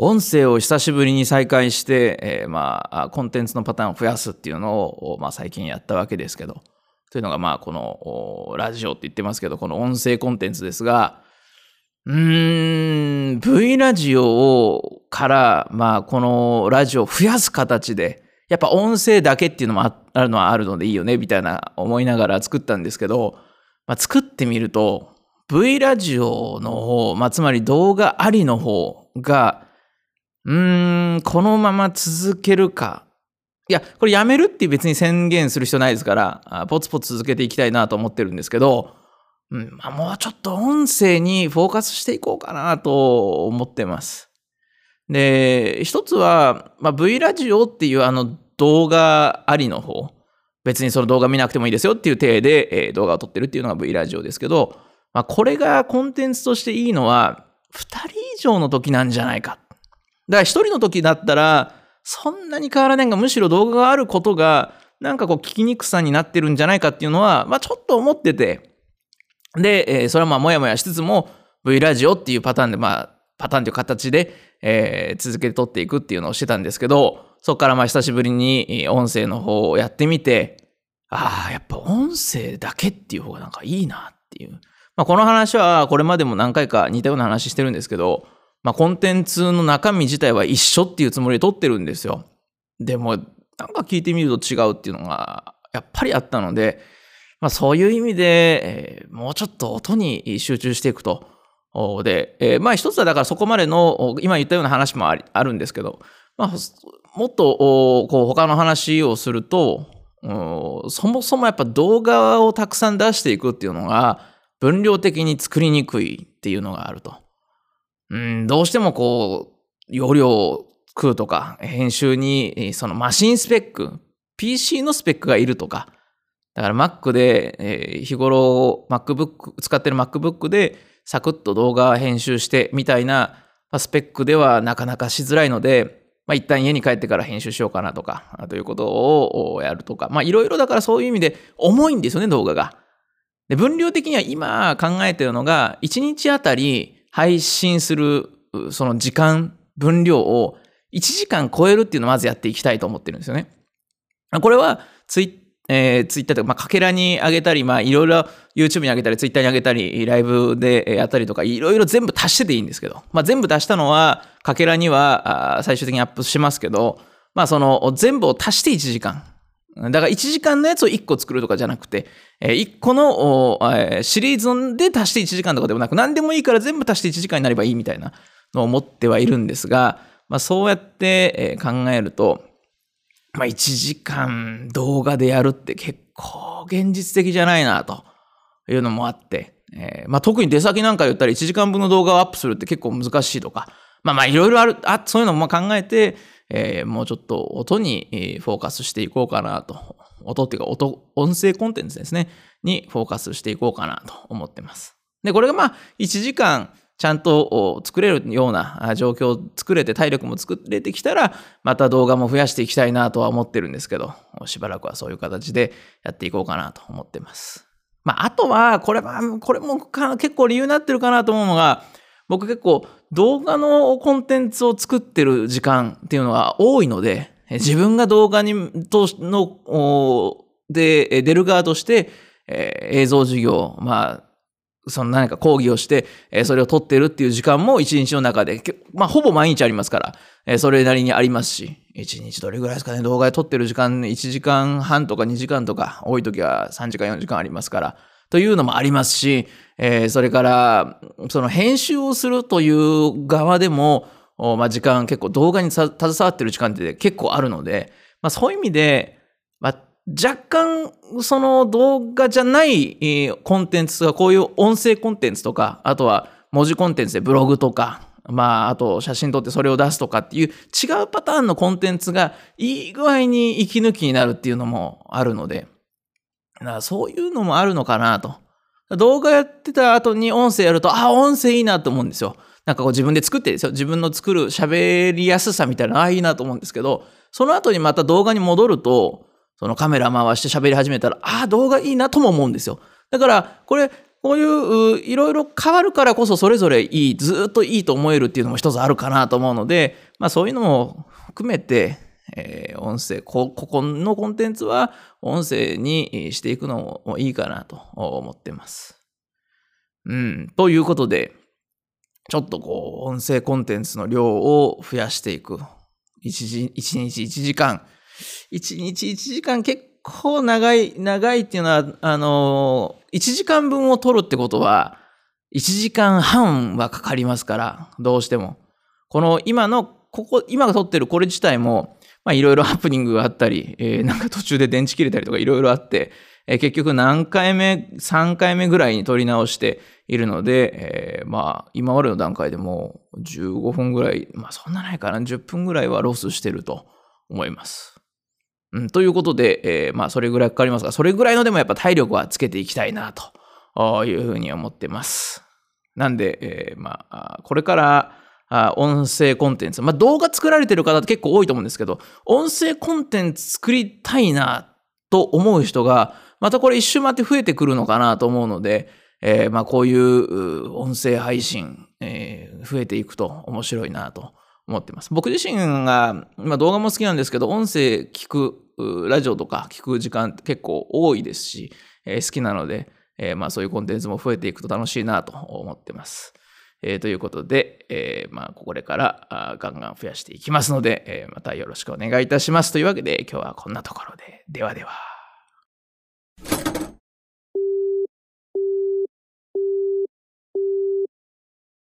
音声を久しぶりに再開して、えー、まあ、コンテンツのパターンを増やすっていうのを、まあ、最近やったわけですけど、というのが、まあ、この、ラジオって言ってますけど、この音声コンテンツですが、うーん、V ラジオをから、まあ、このラジオを増やす形で、やっぱ音声だけっていうのもあるのはあるのでいいよね、みたいな思いながら作ったんですけど、まあ、作ってみると、V ラジオの方、まあ、つまり動画ありの方が、うーん、このまま続けるか。いや、これやめるって別に宣言する必要ないですから、ポツポツ続けていきたいなと思ってるんですけど、うん、ま、もうちょっと音声にフォーカスしていこうかなと思ってます。で、一つは、まあ、V ラジオっていうあの動画ありの方、別にその動画見なくてもいいですよっていう体で、えー、動画を撮ってるっていうのが V ラジオですけど、まあ、これがコンテンツとしていいのは、2人以上の時なんじゃないか。だから一人の時だったら、そんなに変わらないが、むしろ動画があることが、なんかこう聞きにくさになってるんじゃないかっていうのは、まあちょっと思ってて。で、えー、それはまあもやもやしつつも、V ラジオっていうパターンで、まあ、パターンという形で、えー、続けて撮っていくっていうのをしてたんですけど、そこからまあ久しぶりに音声の方をやってみて、ああ、やっぱ音声だけっていう方がなんかいいなっていう。まあこの話はこれまでも何回か似たような話してるんですけど、まあ、コンテンツの中身自体は一緒っていうつもりで撮ってるんですよ。でも、なんか聞いてみると違うっていうのが、やっぱりあったので、まあ、そういう意味で、えー、もうちょっと音に集中していくと。で、えー、まあ一つはだからそこまでの、今言ったような話もありあるんですけど、まあ、もっとこう他の話をすると、そもそもやっぱ動画をたくさん出していくっていうのが分量的に作りにくいっていうのがあると。うん、どうしてもこう、容量を食うとか、編集にそのマシンスペック、PC のスペックがいるとか、だから Mac で、え、日頃 MacBook、使ってる MacBook でサクッと動画編集してみたいなスペックではなかなかしづらいので、まあ、一旦家に帰ってから編集しようかなとか、ということをやるとか、まあいろいろだからそういう意味で重いんですよね、動画が。で、分量的には今考えてるのが、1日あたり配信するその時間、分量を1時間超えるっていうのをまずやっていきたいと思ってるんですよね。これはツイえー、ツイッターとか、まあ、かけらに上げたり、まあ、いろいろ YouTube に上げたり、ツイッターに上げたり、ライブでやったりとか、いろいろ全部足してていいんですけど、まあ、全部出したのは、かけらには最終的にアップしますけど、まあ、その、全部を足して1時間。だから1時間のやつを1個作るとかじゃなくて、1個のシリーズで足して1時間とかでもなく、何でもいいから全部足して1時間になればいいみたいなのを思ってはいるんですが、まあ、そうやって考えると、まあ、1時間動画でやるって結構現実的じゃないなというのもあって、えー、まあ、特に出先なんか言ったら1時間分の動画をアップするって結構難しいとか、まあまあいろいろある、あ、そういうのも考えて、えー、もうちょっと音にフォーカスしていこうかなと。音っていうか音、音声コンテンツですね。にフォーカスしていこうかなと思ってます。で、これがまあ1時間ちゃんと作れるような状況を作れて体力も作れてきたら、また動画も増やしていきたいなとは思ってるんですけど、しばらくはそういう形でやっていこうかなと思ってます。まあ、あとは、これは、これも結構理由になってるかなと思うのが、僕結構動画のコンテンツを作ってる時間っていうのが多いので、自分が動画に、と、の、で、出る側として、えー、映像授業、まあ、その何か講義をして、えー、それを撮ってるっていう時間も一日の中で、まあ、ほぼ毎日ありますから、えー、それなりにありますし、一日どれぐらいですかね、動画で撮ってる時間、1時間半とか2時間とか、多い時は3時間4時間ありますから、というのもありますし、えー、それから、その編集をするという側でも、まあ、時間結構動画に携わってる時間って結構あるので、まあ、そういう意味で、まあ、若干その動画じゃないコンテンツがこういう音声コンテンツとか、あとは文字コンテンツでブログとか、まあ、あと写真撮ってそれを出すとかっていう違うパターンのコンテンツがいい具合に息抜きになるっていうのもあるので、だからそういうのもあるのかなと。動画やってた後に音声やると、あ、音声いいなと思うんですよ。なんかこう自分で作ってですよ。自分の作る喋りやすさみたいな、ああ、いいなと思うんですけど、その後にまた動画に戻ると、そのカメラ回して喋り始めたら、ああ、動画いいなとも思うんですよ。だから、これ、こういういろいろ変わるからこそそれぞれいい、ずっといいと思えるっていうのも一つあるかなと思うので、まあそういうのも含めて、えー、音声こ、ここのコンテンツは音声にしていくのもいいかなと思ってます。うん。ということで、ちょっとこう、音声コンテンツの量を増やしていく。一日、一日一時間。一日一時間結構長い、長いっていうのは、あの、一時間分を取るってことは、一時間半はかかりますから、どうしても。この今の、ここ、今が撮ってるこれ自体も、まあいろいろ ハプニングがあったり、えー、なんか途中で電池切れたりとかいろいろあって、えー、結局何回目、3回目ぐらいに撮り直しているので、えー、まあ今までの段階でもう15分ぐらい、まあそんなないかな、10分ぐらいはロスしてると思います。うん、ということで、えー、まあそれぐらいかかりますが、それぐらいのでもやっぱ体力はつけていきたいなというふうに思ってます。なんで、えー、まあこれからあ音声コンテンツ。まあ、動画作られてる方って結構多いと思うんですけど、音声コンテンツ作りたいなと思う人が、またこれ一周回って増えてくるのかなと思うので、えー、まあこういう音声配信、えー、増えていくと面白いなと思ってます。僕自身が、まあ動画も好きなんですけど、音声聞く、ラジオとか聞く時間結構多いですし、えー、好きなので、えー、まあそういうコンテンツも増えていくと楽しいなと思ってます。えー、ということで、えー、まあ、これからあガンガン増やしていきますので、えー、またよろしくお願いいたします。というわけで、今日はこんなところで。ではでは。